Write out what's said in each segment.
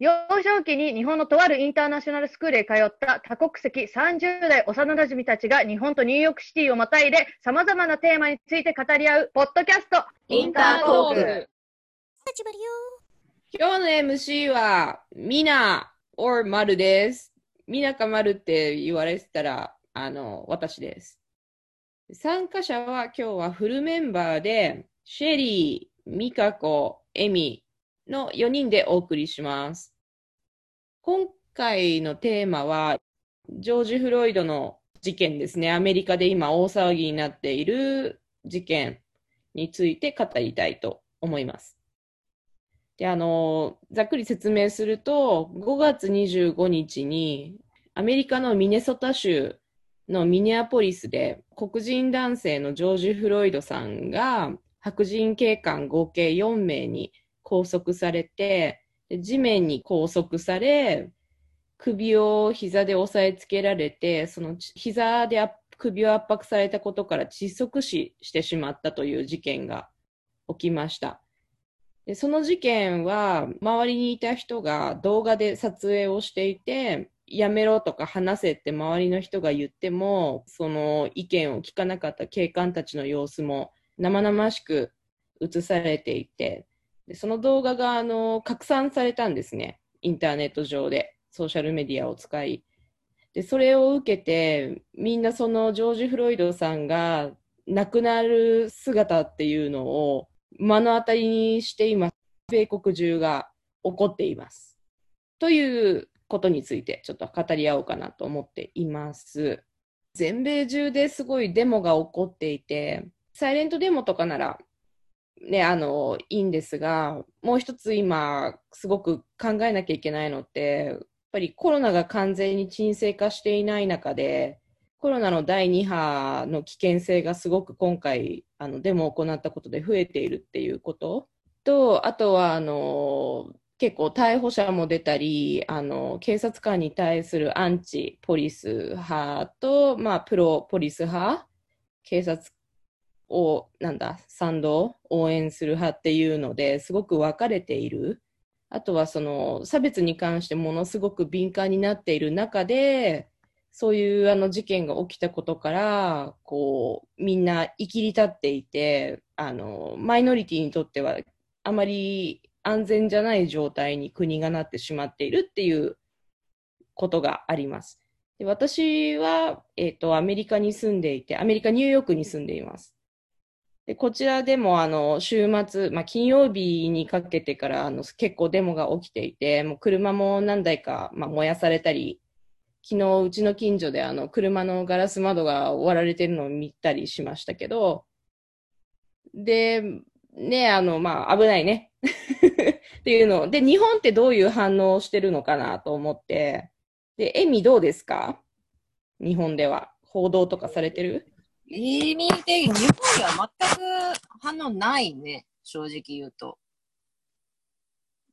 幼少期に日本のとあるインターナショナルスクールへ通った多国籍30代幼馴染たちが日本とニューヨークシティをまたいで様々なテーマについて語り合うポッドキャストインタートーク。今日の MC は、みな or まるです。みなかまるって言われてたら、あの、私です。参加者は今日はフルメンバーで、シェリー、ミカコ、エミの4人でお送りします。今回のテーマは、ジョージ・フロイドの事件ですね。アメリカで今大騒ぎになっている事件について語りたいと思います。で、あの、ざっくり説明すると、5月25日に、アメリカのミネソタ州のミネアポリスで、黒人男性のジョージ・フロイドさんが、白人警官合計4名に拘束されて、地面に拘束され、首を膝で押さえつけられて、その膝で首を圧迫されたことから窒息死してしまったという事件が起きました。でその事件は、周りにいた人が動画で撮影をしていて、やめろとか話せって周りの人が言っても、その意見を聞かなかった警官たちの様子も生々しく映されていて、でその動画があの拡散されたんですね。インターネット上で、ソーシャルメディアを使い。で、それを受けて、みんなそのジョージ・フロイドさんが亡くなる姿っていうのを目の当たりにして今、米国中が起こっています。ということについてちょっと語り合おうかなと思っています。全米中ですごいデモが起こっていて、サイレントデモとかならね、あの、いいんですが、もう一つ今、すごく考えなきゃいけないのって、やっぱりコロナが完全に沈静化していない中で、コロナの第2波の危険性がすごく今回、あの、デモを行ったことで増えているっていうことと、あとは、あの、結構逮捕者も出たり、あの、警察官に対するアンチポリス派と、まあ、プロポリス派、警察を、なんだ、賛同、応援する派っていうのですごく分かれている。あとはその差別に関してものすごく敏感になっている中で、そういうあの事件が起きたことから、こう、みんな生きり立っていて、あの、マイノリティにとってはあまり安全じゃない状態に国がなってしまっているっていうことがあります。で私は、えっと、アメリカに住んでいて、アメリカ・ニューヨークに住んでいます。でこちらでもあの週末、まあ、金曜日にかけてからあの結構デモが起きていて、もう車も何台か、まあ、燃やされたり、昨日うちの近所であの車のガラス窓が割られてるのを見たりしましたけど、で、ね、あの、まあ、危ないね。っていうの。で、日本ってどういう反応をしてるのかなと思って、で、エミどうですか？日本では。報道とかされてる？意味的に日本では全く反応ないね、正直言うと。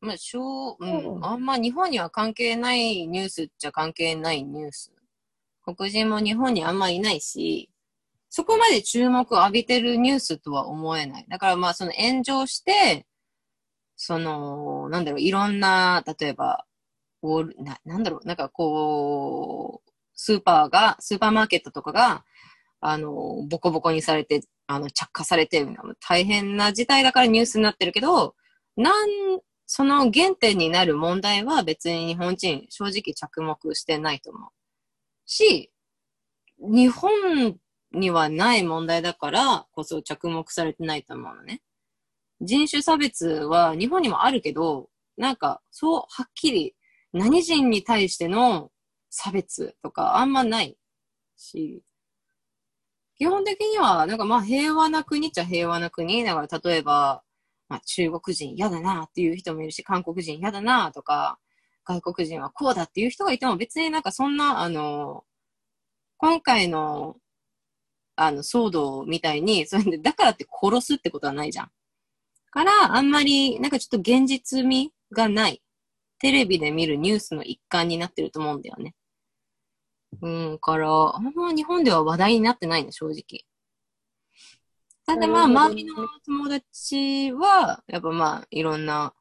まあ、しょう、ううんん、あんま日本には関係ないニュースっちゃ関係ないニュース。黒人も日本にあんまいないし、そこまで注目を浴びてるニュースとは思えない。だからまあその炎上して、その、なんだろう、いろんな、例えば、ウォールななんだろう、なんかこう、スーパーが、スーパーマーケットとかが、あの、ボコボコにされて、あの、着火されて、大変な事態だからニュースになってるけど、なん、その原点になる問題は別に日本人正直着目してないと思う。し、日本にはない問題だからこそ着目されてないと思うのね。人種差別は日本にもあるけど、なんかそうはっきり何人に対しての差別とかあんまないし、基本的には、なんかまあ平和な国っちゃ平和な国。だから例えば、まあ中国人嫌だなっていう人もいるし、韓国人嫌だなとか、外国人はこうだっていう人がいても別になんかそんな、あの、今回の、あの、騒動みたいに、それで、だからって殺すってことはないじゃん。から、あんまり、なんかちょっと現実味がない。テレビで見るニュースの一環になってると思うんだよね。うん、から、あんま日本では話題になってないね、正直。ただまあ、周りの友達は、やっぱまあ、いろんな、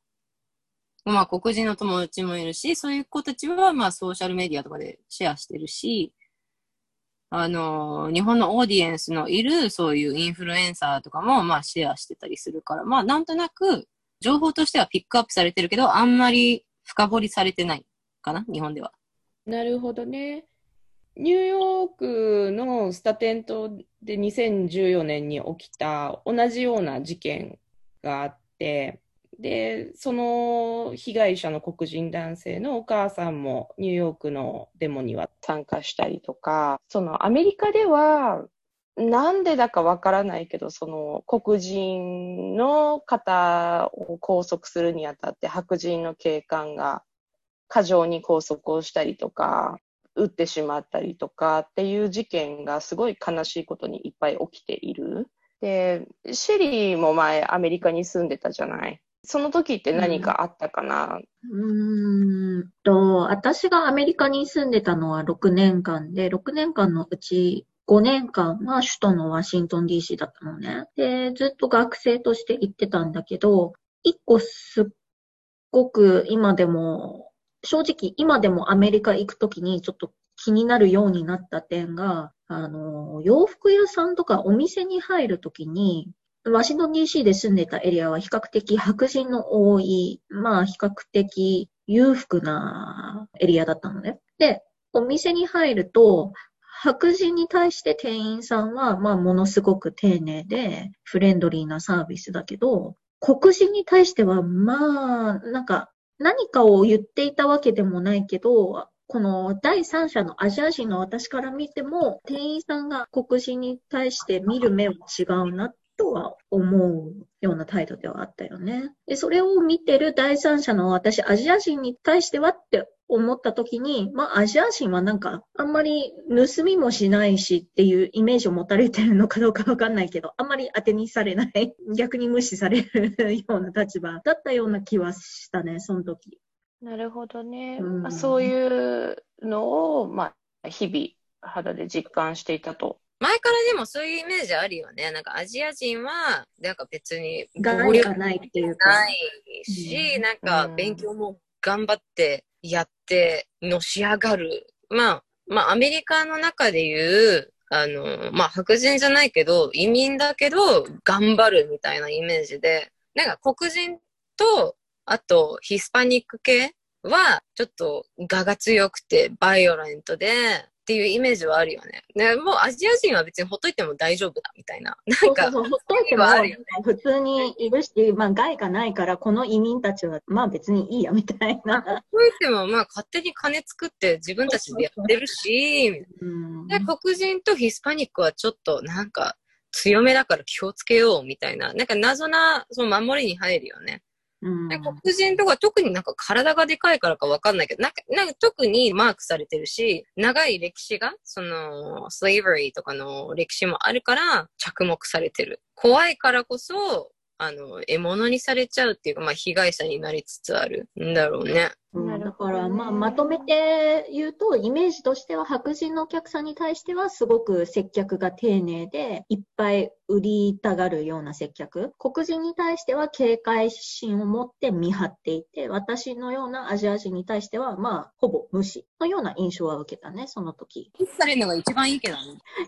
まあ、黒人の友達もいるし、そういう子たちは、まあ、ソーシャルメディアとかでシェアしてるし、あの、日本のオーディエンスのいる、そういうインフルエンサーとかも、まあ、シェアしてたりするから、まあ、なんとなく、情報としてはピックアップされてるけど、あんまり深掘りされてないかな、日本では。なるほどね。ニューヨークのスタテン島で2014年に起きた同じような事件があって、で、その被害者の黒人男性のお母さんもニューヨークのデモには参加したりとか、そのアメリカではなんでだかわからないけど、その黒人の方を拘束するにあたって白人の警官が過剰に拘束をしたりとか、撃ってしまったりとかっていう事件がすごい悲しいことにいっぱい起きている。で、シェリーも前アメリカに住んでたじゃない。その時って何かあったかな、うーんと、私がアメリカに住んでたのは6年間で、6年間のうち5年間は首都のワシントン DC だったのね。で、ずっと学生として行ってたんだけど、一個すっごく今でも、正直今でもアメリカ行くときにちょっと気になるようになった点が、あの、洋服屋さんとかお店に入るときに、ワシントン DC で住んでたエリアは比較的白人の多い、まあ比較的裕福なエリアだったのね。で、お店に入ると、白人に対して店員さんは、まあものすごく丁寧でフレンドリーなサービスだけど、黒人に対しては、まあ、なんか何かを言っていたわけでもないけど、この第三者のアジア人の私から見ても、店員さんが黒人に対して見る目は違うなとは思うような態度ではあったよね。で、それを見てる第三者の私、アジア人に対してはって思った時に、まあアジア人はなんかあんまり盗みもしないしっていうイメージを持たれてるのかどうかわかんないけど、あんまり当てにされない、逆に無視されるような立場だったような気はしたね、その時。なるほどね。うんまあ、そういうのを、まあ、日々肌で実感していたと。前からでもそういうイメージあるよね。なんかアジア人は、なんか別に害がないっていうか。ないし、うんなんかうん勉強も頑張ってやってのし上がる。まあ、まあアメリカの中でいう、あの、まあ白人じゃないけど、移民だけど頑張るみたいなイメージで、なんか黒人と、あとヒスパニック系はちょっと我が強くてバイオレントで、っていうイメージはあるよね。ねもうアジア人は別にほっといても大丈夫だみたいな。なんか、そうそうそう、ほっといてもあるよね普通にいるし、まあ害がないから、この移民たちは、まあ別にいいや、みたいな。ほっといてもまあ勝手に金作って自分たちでやってるし、うんで、黒人とヒスパニックはちょっとなんか強めだから気をつけようみたいな、なんか謎なその守りに入るよね。うんで黒人とか特になんか体がでかいからかわかんないけど、なんかなんか特にマークされてるし、長い歴史が、その、スレイバリーとかの歴史もあるから着目されてる。怖いからこそ、あの、獲物にされちゃうっていうか、まあ被害者になりつつあるんだろうね。うんだから、まあ、まとめて言うと、イメージとしては白人のお客さんに対してはすごく接客が丁寧で、いっぱい売りたがるような接客。黒人に対しては警戒心を持って見張っていて、私のようなアジア人に対しては、まあ、ほぼ無視のような印象は受けたね、その時。キスされるのが一番いいけどね。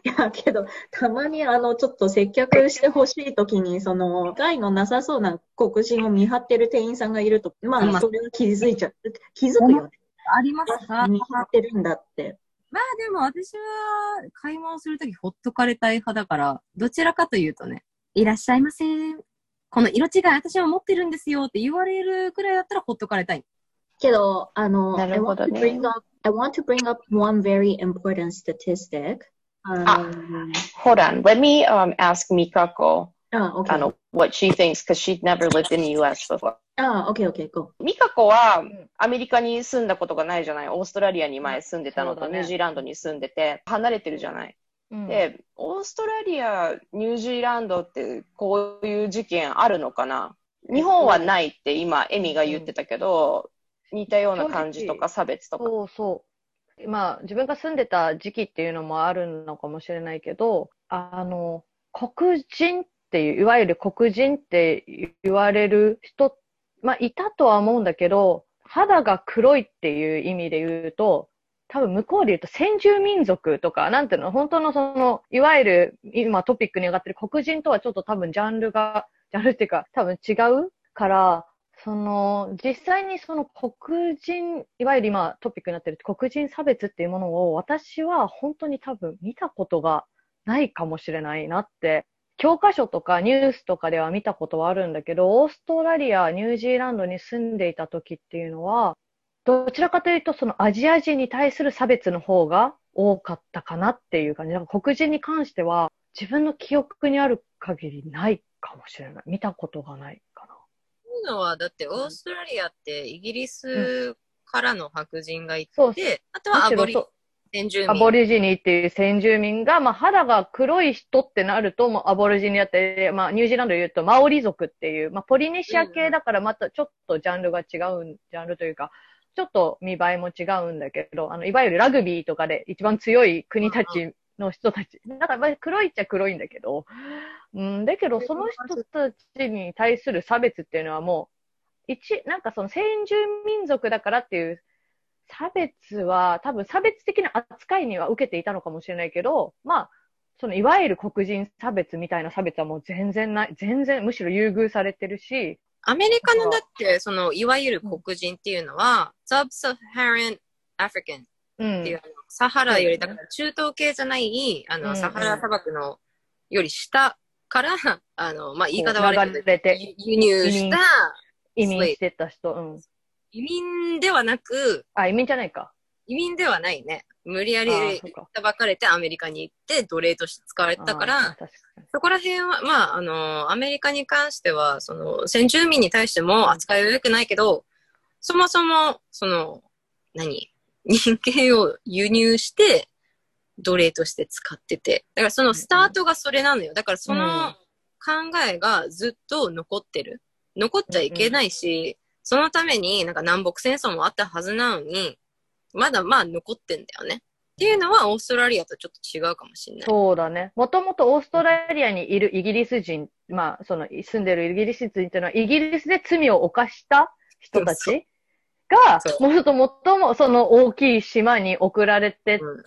いや、けど、たまにあの、ちょっと接客してほしいときに、その、害のなさそうな黒人を見張ってる店員さんがいると、まうんあ、それは気づいちゃう。気づくよね。ありますか見張ってるんだって。まあでも私は買い物するときほっとかれたい派だから、どちらかというとね、いらっしゃいませ。この色違い私は持ってるんですよって言われるくらいだったらほっとかれたい。けど、あの、な I るほ want ど to ね bring up, I want to bring up one very important statistic. あの、Hold on. Let me um, ask Mikako あ、OK。あの what she thinks because she'd never lived in the US before. あ、OK, OK, go. ミカコはアメリカに住んだことがないじゃない。オーストラリアに前住んでたのと、ニュージーランドに住んでて、離れてるじゃない。うんで、オーストラリア、ニュージーランドってこういう事件あるのかな？日本はないって今、エミが言ってたけど、似たような感じとか差別とか。そうそう。まあ、自分が住んでた時期っていうのもあるのかもしれないけど、あの、黒人っていう、いわゆる黒人って言われる人、まあ、いたとは思うんだけど、肌が黒いっていう意味で言うと、多分向こうで言うと先住民族とか、なんていうの、本当のその、いわゆる今トピックに上がってる黒人とはちょっと多分ジャンルが、ジャンルっていうか多分違うから、その、実際にその黒人、いわゆる今トピックになってる黒人差別っていうものを私は本当に多分見たことがないかもしれないなって、教科書とかニュースとかでは見たことはあるんだけど、オーストラリア、ニュージーランドに住んでいた時っていうのは、どちらかというとそのアジア人に対する差別の方が多かったかなっていう感じ。なんか黒人に関しては自分の記憶にある限りないかもしれない。見たことがないかな。そういうのは、だってオーストラリアってイギリスからの白人がいて、そうあとはアボリ先住民。アボリジニっていう先住民が、まあ、肌が黒い人ってなると、もうアボリジニだって、まあ、ニュージーランドで言うと、マオリ族っていう、まあ、ポリネシア系だからまたちょっとジャンルが違うん、ジャンルというか、ちょっと見栄えも違うんだけど、あの、いわゆるラグビーとかで一番強い国たちの人たち。だから、まあ黒いっちゃ黒いんだけど、うん、だけど、その人たちに対する差別っていうのはもう、一、なんかその先住民族だからっていう差別は、多分差別的な扱いには受けていたのかもしれないけど、まあ、そのいわゆる黒人差別みたいな差別はもう全然ない、全然むしろ優遇されてるし、アメリカのだって、その、いわゆる黒人っていうのは、Sub-Saharan African うん。っていう、サハラより、だから中東系じゃない、あの、うんうん。サハラ砂漠のより下から、あの、まあ、言い方悪いけど、輸入した移民してた人、うん。移民ではなく、あ、移民じゃないか。移民ではないね。無理やあり。ばかれてアメリカに行って奴隷として使われてたから。そこら辺は、まあ、あの、アメリカに関しては、その、先住民に対しても扱いは良くないけど、そもそも、その、何？人間を輸入して、奴隷として使ってて。だからそのスタートがそれなのよ。だからその考えがずっと残ってる。残っちゃいけないし、そのためになんか南北戦争もあったはずなのに、まだまあ残ってんだよね。っていうのはオーストラリアとちょっと違うかもしれない。そうだね。もともとオーストラリアにいるイギリス人、まあ、その住んでるイギリス人っていうのは、イギリスで罪を犯した人たちがそ、もっともっともその大きい島に送られてって、うん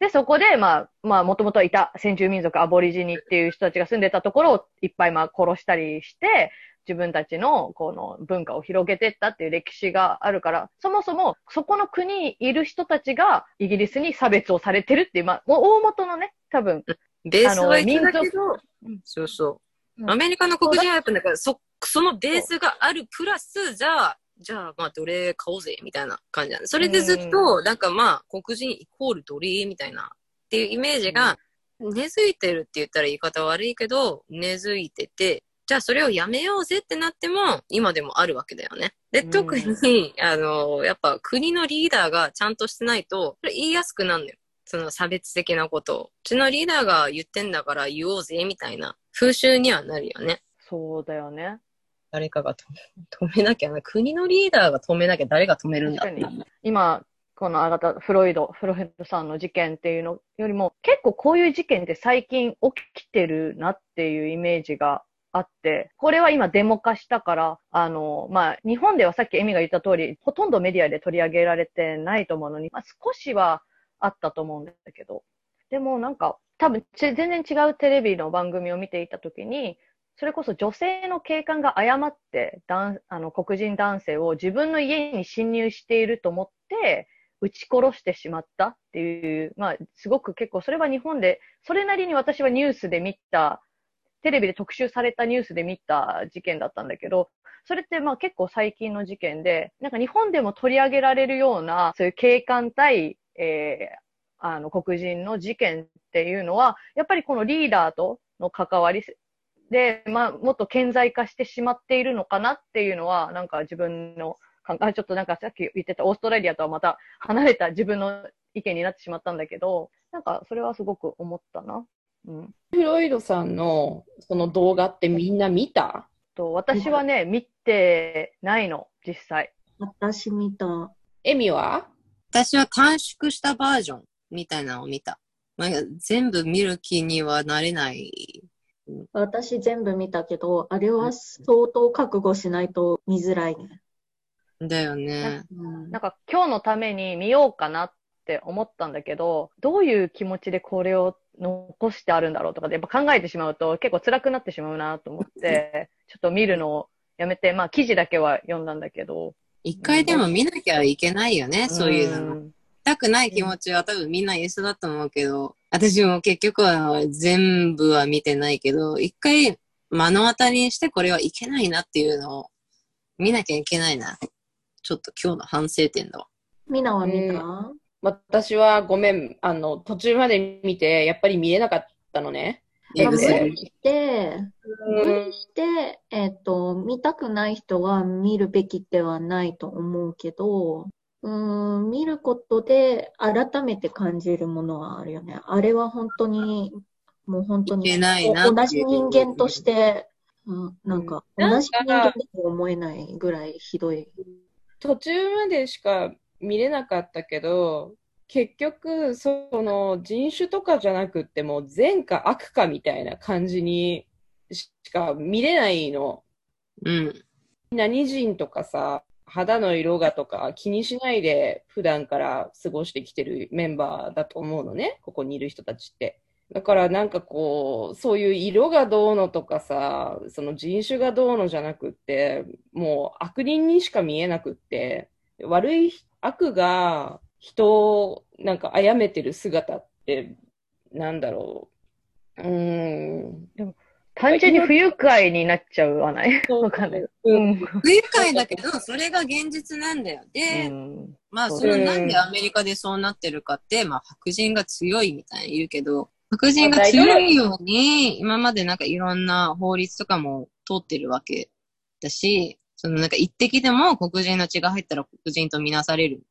で、そこで、まあ、まあ、もともといた先住民族、アボリジニっていう人たちが住んでたところをいっぱいまあ殺したりして、自分たちのこの文化を広げてったっていう歴史があるから、そもそもそこの国にいる人たちがイギリスに差別をされてるっていう、まあ、もう大元のね、多分、ベースは一緒そうそう。う。ん。アメリカの黒人はやっぱだからそ、そのベースがあるプラス、じゃあ、じゃあまあ奴隷買おうぜ、みたいな感じなんで。それでずっと、なんかまあ、黒人イコール奴隷みたいな、っていうイメージが、根付いてるって言ったら言い方悪いけど、根付いてて、じゃあそれをやめようぜってなっても、今でもあるわけだよね。で、うん特に、あの、やっぱ国のリーダーがちゃんとしてないと、それ言いやすくなるのよ。その差別的なことを。うちのリーダーが言ってんだから言おうぜ、みたいな風習にはなるよね。そうだよね。誰かが止め止めなきゃな。国のリーダーが止めなきゃ誰が止めるんだ確かに。今、このあなた、フロイド、フロイドさんの事件っていうのよりも、結構こういう事件って最近起きてるなっていうイメージがあって、これは今デモ化したから、あの、まあ、日本ではさっきエミが言った通り、ほとんどメディアで取り上げられてないと思うのに、まあ、少しはあったと思うんだけど、でもなんか、多分ち全然違うテレビの番組を見ていたときに、それこそ女性の警官が誤って男あの黒人男性を自分の家に侵入していると思って撃ち殺してしまったっていう、まあ、すごく結構それは日本で、それなりに私はニュースで見た、テレビで特集されたニュースで見た事件だったんだけど、それってまあ結構最近の事件で、なんか日本でも取り上げられるような、そういう警官対、えーあの黒人の事件っていうのは、やっぱりこのリーダーとの関わりで、まあ、もっと顕在化してしまっているのかなっていうのは、なんか自分の考え、ちょっとなんかさっき言ってたオーストラリアとはまた離れた自分の意見になってしまったんだけど、なんかそれはすごく思ったな。うん。フロイドさんのその動画ってみんな見た？と私はね、見てないの、実際。私見た。エミは？私は短縮したバージョンみたいなのを見た。なんか全部見る気にはなれない。私全部見たけど、あれは相当覚悟しないと見づらいね。だよね。うんなんか今日のために見ようかなって思ったんだけど、どういう気持ちでこれを残してあるんだろうとかでやっぱ考えてしまうと結構辛くなってしまうなと思って、ちょっと見るのをやめて、まあ記事だけは読んだんだけど。一回でも見なきゃいけないよね、そういうの。ん見たくない気持ちは多分みんな一緒だと思うけど、私も結局は全部は見てないけど、一回目の当たりにしてこれはいけないなっていうのを見なきゃいけないな。ちょっと今日の反省点だわ。みなは見た、う私はごめん、あの、途中まで見て、やっぱり見れなかったのね。まあ無理して、無理して、えっと、見たくない人は見るべきではないと思うけど、うーん、見ることで改めて感じるものはあるよね。あれは本当に、もう本当に同じ人間として、うん、なんかうん同じ人間だと思えないぐらいひどい。途中までしか見れなかったけど、結局、その人種とかじゃなくっても善か悪かみたいな感じにしか見れないの。うん。何人とかさ、肌の色がとか気にしないで普段から過ごしてきてるメンバーだと思うのね、ここにいる人たちって。だからなんかこう、そういう色がどうのとかさ、その人種がどうのじゃなくって、もう悪人にしか見えなくって、悪い悪が人をなんか殺めてる姿って、なんだろう。うーん。単純に不愉快になっちゃうわない？わかんない。うん。不愉快だけど、それが現実なんだよ。で、うんまあ、そのなんでアメリカでそうなってるかって、まあ、白人が強いみたいに言うけど、白人が強いように、今までなんかいろんな法律とかも通ってるわけだし、そのなんか一滴でも黒人の血が入ったら黒人とみなされる、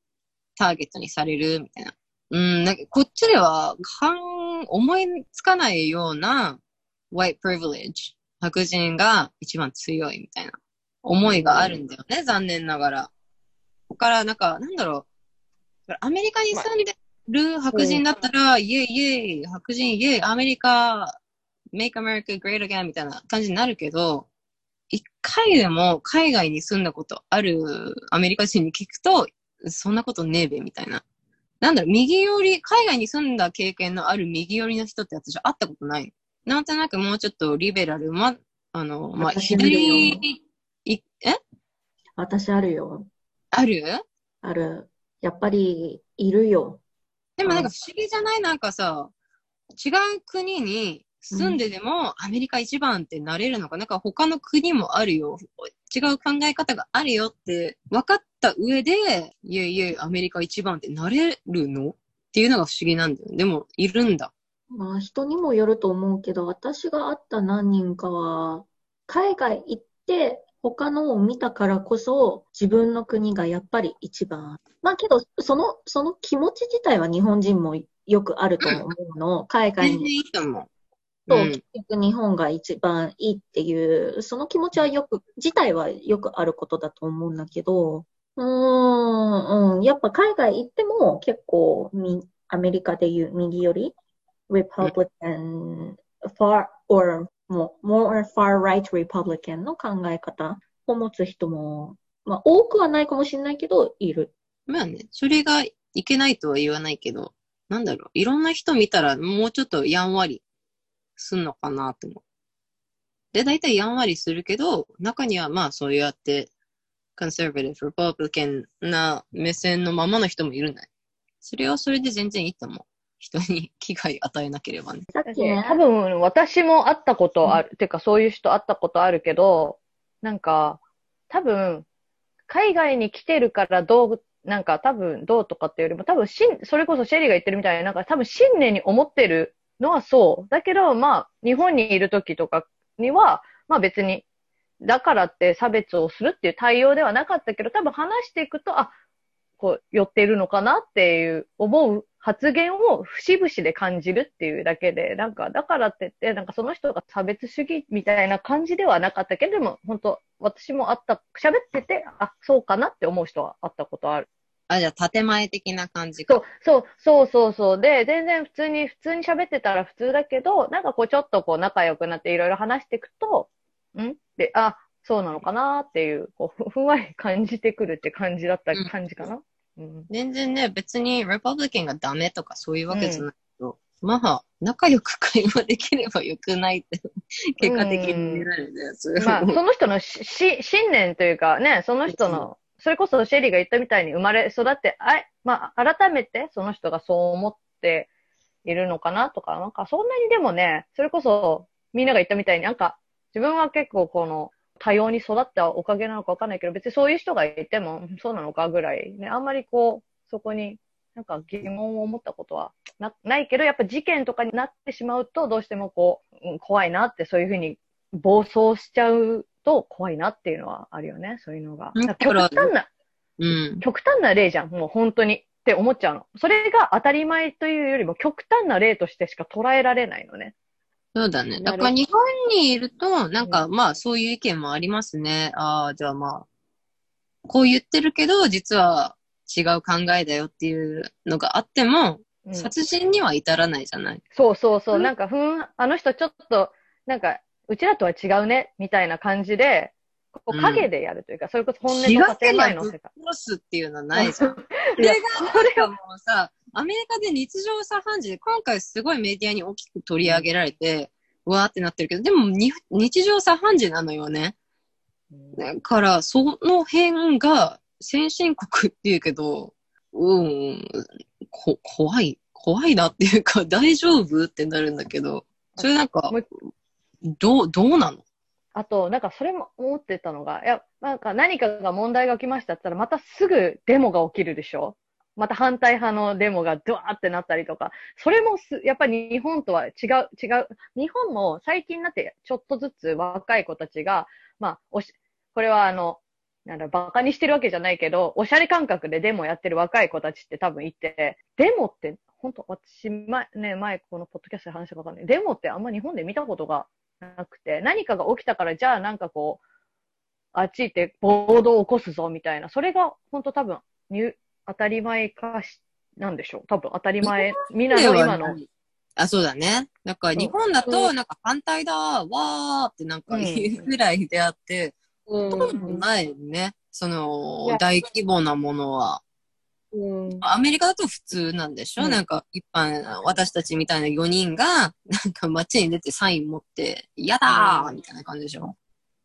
ターゲットにされるみたいな。うん、なんかこっちでは、かん、思いつかないような white privilege、白人が一番強いみたいな思いがあるんだよね、残念ながら。だから、なんか、なんだろう。アメリカに住んでる白人だったら、イェイイェイ、白人イェイ、アメリカ、make America great again みたいな感じになるけど、一回でも海外に住んだことあるアメリカ人に聞くと、そんなことねえべ、みたいな。なんだろう、右寄り、海外に住んだ経験のある右寄りの人って私会ったことない。なんとなくもうちょっとリベラル、ま、あの、ま左、い、え？私あるよ。ある？ある。やっぱりいるよ。でもなんか不思議じゃない？なんかさ、違う国に住んででもアメリカ一番ってなれるのか、なんか他の国もあるよ。違う考え方があるよって分かった上で、いえいえ、アメリカ一番ってなれるの？っていうのが不思議なんだよ。でも、いるんだ。まあ人にもよると思うけど、私が会った何人かは、海外行って他のを見たからこそ自分の国がやっぱり一番。まあけど、その、その気持ち自体は日本人もよくあると思うの。海 外全然にいいと思う。とうん結局日本が一番いいっていう、その気持ちはよく、自体はよくあることだと思うんだけど、うーん、うん、やっぱ海外行っても結構み、アメリカでいう右寄り、Republican, far, or もう more far right Republican の考え方を持つ人も、まあ多くはないかもしれないけど、いる。まあね、それがいけないとは言わないけど、なんだろう、いろんな人見たらもうちょっとやんわりすんのかなと思う。で、大体やんわりするけど、中にはまあそうやって、コンサバティブ、リパブリカンな目線のままの人もいるんだよ。それはそれで全然いいと思う。人に危害与えなければね。さっきね、多分、私も会ったことある、てかそういう人会ったことあるけど、なんか、多分、海外に来てるからどう、なんか多分どうとかっていうよりも、多分しん、それこそシェリーが言ってるみたいに、なんか多分信念に思ってるのはそう。だけど、まあ、日本にいる時とかには、まあ別に、だからって差別をするっていう対応ではなかったけど、多分話していくと、あ、こう、寄っているのかなっていう思う発言を節々で感じるっていうだけで、なんか、だからって言って、なんかその人が差別主義みたいな感じではなかったけど、でも本当、私もあった、喋ってて、あ、そうかなって思う人はあったことある。あ、じゃあ、建前的な感じか。そう、そう、そうそうそう。で、全然普通に、普通に喋ってたら普通だけど、なんかこうちょっとこう仲良くなっていろいろ話していくと、ん？で、あ、そうなのかなっていう、こう、ふ ふんわり感じてくるって感じだった感じかな？うん。全然ね、別に、レパブリカンがダメとかそういうわけじゃないけど、まあ、仲良く会話できればよくないって、結果的に見られるやつ。まあ、その人のし、し、信念というかね、その人の、それこそシェリーが言ったみたいに生まれ育って、あい、まあ、改めてその人がそう思っているのかなとか、なんかそんなにでもね、それこそみんなが言ったみたいになんか、自分は結構この、多様に育ったおかげなのかわかんないけど、別にそういう人がいても、そうなのかぐらいね、あんまりこう、そこになんか疑問を持ったことはなないけど、やっぱ事件とかになってしまうと、どうしてもこう、うん怖いなって、そういうふうに暴走しちゃうと怖いなっていうのはあるよね、そういうのが。極端な、うん。極端な例じゃん、もう本当にって思っちゃうの。それが当たり前というよりも極端な例としてしか捉えられないのね。そうだね。だから日本にいると、なんかまあそういう意見もありますね。ああ、じゃあまあ、こう言ってるけど、実は違う考えだよっていうのがあっても、うん殺人には至らないじゃない。そうそうそう、うんなんか、ふん、あの人ちょっと、なんか、うちらとは違うね、みたいな感じで、こううん影でやるというか、それこそ本音気がの建前の世界。殺すっていうのはないじゃん。それが、もうさ、アメリカで日常茶飯事で、今回すごいメディアに大きく取り上げられて、うわーってなってるけど、でもに日常茶飯事なのよね。だから、その辺が先進国っていうけど、うん、こ、怖い、怖いなっていうか、大丈夫ってなるんだけど、それなんかどう、どうなの？あと、なんかそれも思ってたのが、いや、なんか何かが問題が起きましたったら、またすぐデモが起きるでしょ？また反対派のデモがドワーってなったりとか、それもす、やっぱり日本とは違う、違う。日本も最近になってちょっとずつ若い子たちが、まあ、おし、これはあの、なんだ、バカにしてるわけじゃないけど、おしゃれ感覚でデモやってる若い子たちって多分いて、デモって、本当私、前、ね、前このポッドキャストで話したことあるんで、デモってあんま日本で見たことがなくて、何かが起きたから、じゃあなんかこう、あっち行って暴動を起こすぞみたいな、それが本当多分、に当たり前かし、なんでしょう。多分当たり前。みんなの今の。あ、そうだね。なんか日本だうと、なんか反対だ、わーってなんか言うぐらいであって、うんどないね。そいのや、大規模なものは。うん。アメリカだと普通なんでしょ、うん。なんか一般、私たちみたいな4人が、なんか街に出てサイン持って、やだー！みたいな感じでしょ？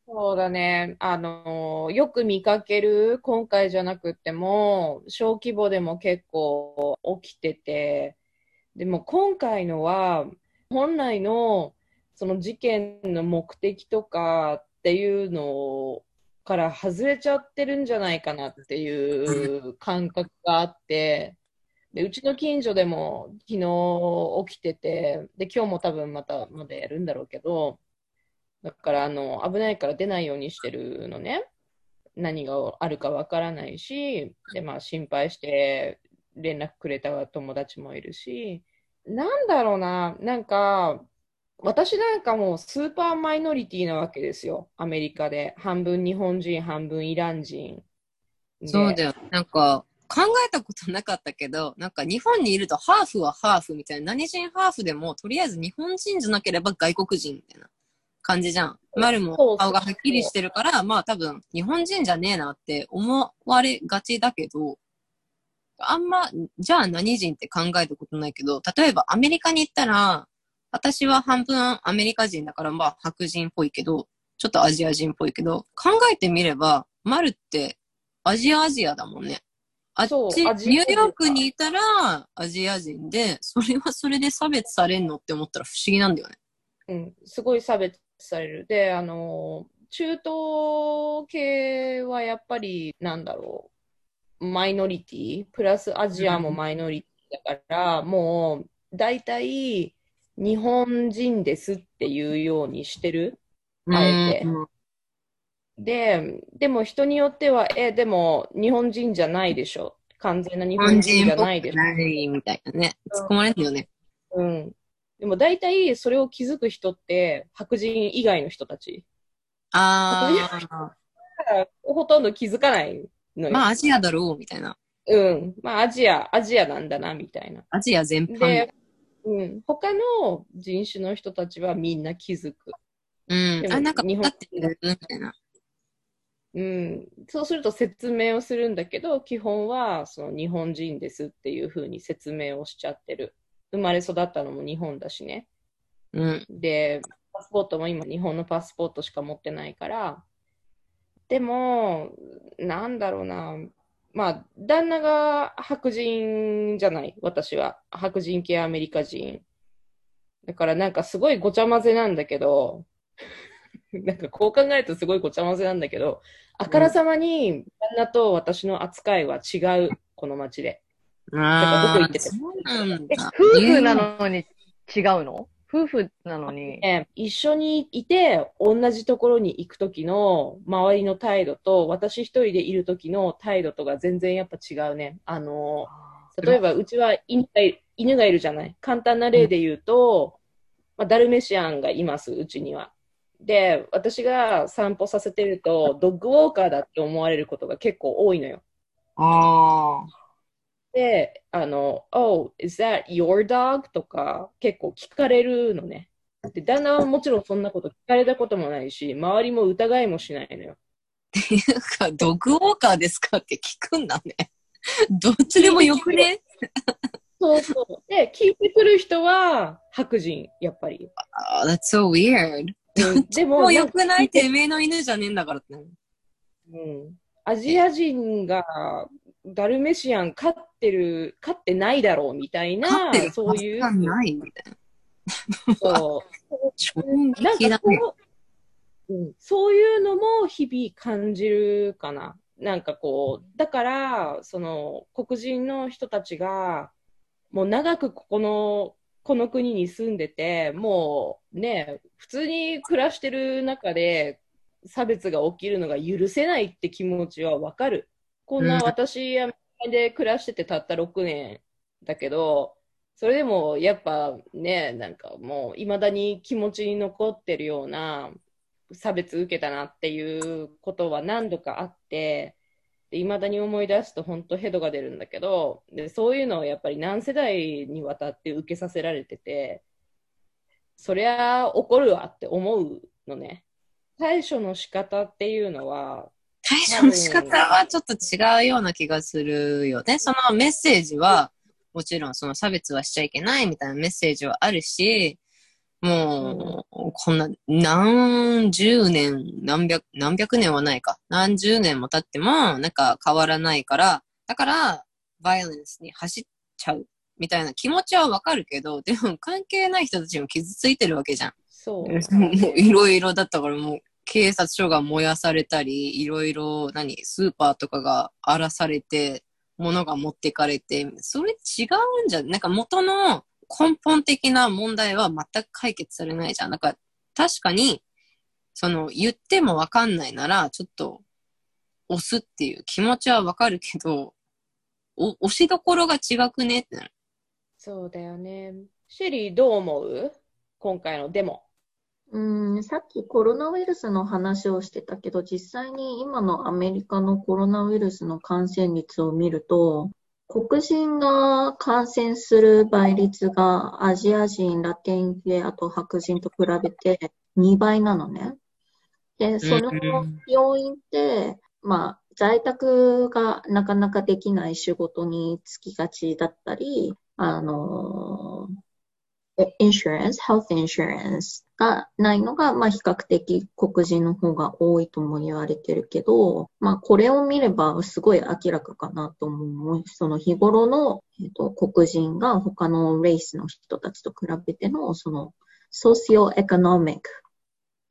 そうだね。あの、よく見かける、今回じゃなくっても、小規模でも結構起きてて、でも今回のは、本来のその事件の目的とかっていうのから外れちゃってるんじゃないかなっていう感覚があって、で、うちの近所でも昨日起きてて、で、今日も多分またまだやるんだろうけど、だから、あの、危ないから出ないようにしてるのね。何があるかわからないし、で、まあ、心配して連絡くれた友達もいるし、なんだろうな、なんか、私なんかもうスーパーマイノリティなわけですよ。アメリカで。半分日本人、半分イラン人。でそうだよ。なんか、考えたことなかったけど、なんか日本にいるとハーフはハーフみたいな、何人ハーフでも、とりあえず日本人じゃなければ外国人みたいな感じじゃん。丸も顔がはっきりしてるから、まあ多分日本人じゃねえなって思われがちだけど、あんま、じゃあ何人って考えたことないけど、例えばアメリカに行ったら、私は半分アメリカ人だからまあ白人っぽいけど、ちょっとアジア人っぽいけど、考えてみれば、丸ってアジアアジアだもんね。あっち、ニューヨークにいたらアジア人で、それはそれで差別されんのって思ったら不思議なんだよね。うん、すごい差別される。で、あの、中東系はやっぱり、なんだろう、マイノリティ、プラスアジアもマイノリティだから、もう、大体、日本人ですっていうようにしてる？あえてうんで、でも人によっては、え、でも日本人じゃないでしょ。完全な日日本人じゃないでしょ。くないみたいなね。うん突っ込まれるよね。うん。でも大体それを気づく人って白人以外の人たち。あだからほとんど気づかないのあ、よ。まあアジアだろう、みたいな。うん。まあアジア、アジアなんだな、みたいな。アジア全般。で、うん。他の人種の人たちはみんな気づく。うん。あ、なんか日本ってるみたいな。うん。そうすると説明をするんだけど、基本はその日本人ですっていうふうに説明をしちゃってる。生まれ育ったのも日本だしね。うん。で、パスポートも今日本のパスポートしか持ってないから、でも、なんだろうな、まあ、旦那が白人じゃない、私は。白人系アメリカ人。だからなんかすごいごちゃ混ぜなんだけど、なんかこう考えるとすごいごちゃ混ぜなんだけど、あからさまに旦那と私の扱いは違う、この街で。からどこ行っててそうなんえだ。、夫婦なのに違うの？夫婦なのに。え一緒にいて、同じところに行くときの周りの態度と、私一人でいるときの態度とが全然やっぱ違うね。あの、例えばうちは犬がい犬がいるじゃない。簡単な例で言うと、まあ、ダルメシアンがいます、うちには。で、私が散歩させてると、ドッグウォーカーだって思われることが結構多いのよ。ああ。で、あの、Oh, is that your dog? とか結構聞かれるのね。で、旦那はもちろんそんなこと聞かれたこともないし、周りも疑いもしないのよ。っていうか、ドッグウォーカーですかって聞くんだね。どっちでもよくね？そうそう。で、聞いてくる人は白人、やっぱり。ああ、that's so weird. うんでも、よくない？てめえの犬じゃねえんだからって。うん。アジア人がダルメシアン飼ってる、飼ってないだろうみたいなそういう、ないみたいな。そう。衝なん。かこう、うん、そういうのも日々感じるかな。なんかこう、だから、その黒人の人たちが、もう長くここの、この国に住んでて、もうね、普通に暮らしてる中で差別が起きるのが許せないって気持ちはわかる。こんなうん私、アメリカで暮らしててたった6年だけど、それでもやっぱね、なんかもう未だに気持ちに残ってるような差別受けたなっていうことは何度かあって、で未だに思い出すと本当ヘドが出るんだけどで、そういうのをやっぱり何世代にわたって受けさせられてて、そりゃ怒るわって思うのね。対処の仕方っていうのは、対処の仕方はちょっと違うような気がするよね。そのメッセージは、もちろんその差別はしちゃいけないみたいなメッセージはあるし、もう、こんな何十年、何百、何百年はないか。何十年も経っても、なんか変わらないから、だから、バイオレンスに走っちゃうみたいな気持ちはわかるけど、でも関係ない人たちも傷ついてるわけじゃん。そう。もういろいろだったからもう警察署が燃やされたり、いろいろ何、スーパーとかが荒らされて、物が持ってかれて、それ違うんじゃ。なんか元の根本的な問題は全く解決されないじゃん。なんか確かに、その言ってもわかんないなら、ちょっと押すっていう気持ちはわかるけど、お押しどころが違くねって。そうだよね。シェリーどう思う？今回のデモ。うん、さっきコロナウイルスの話をしてたけど、実際に今のアメリカのコロナウイルスの感染率を見ると、黒人が感染する倍率がアジア人、ラテン系、あと白人と比べて2倍なのね。で、その要因って、まあ、在宅がなかなかできない仕事に就きがちだったり、あの、インシュランス、ヘルスインシュランスがないのが、まあ比較的黒人の方が多いとも言われてるけど、まあこれを見ればすごい明らかかなと思う。その日頃の、えっと、黒人が他のレイスの人たちと比べての、その、ソーシオエコノミック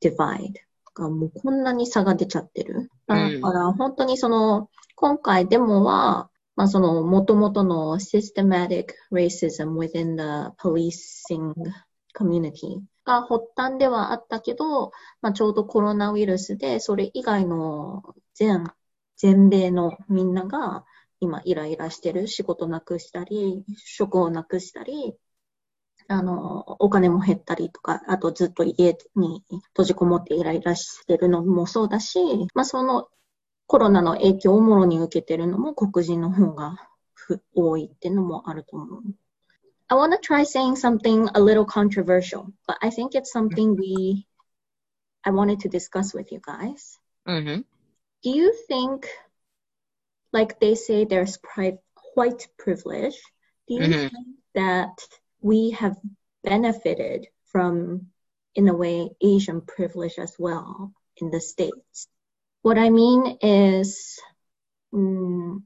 ディバイドがもうこんなに差が出ちゃってる。だから本当にその、今回デモは、まあその元々の systematic racism within the policing community が発端ではあったけど、まあちょうどコロナウイルスでそれ以外の全、全米のみんなが今イライラしてる。仕事なくしたり、職をなくしたり、あの、お金も減ったりとか、あとずっと家に閉じこもってイライラしてるのもそうだし、まあその コロナの影響をもろに受けてるのも黒人の方がふ多いっていうのもあると思う。I want to try saying something a little controversial, but I think it's something we, I wanted to discuss with you guys. うん。 Do you think, like they say, there's pri- white privilege? Do you Mhm. think that we have benefited from, in a way, Asian privilege as well in the States? What I mean is, うん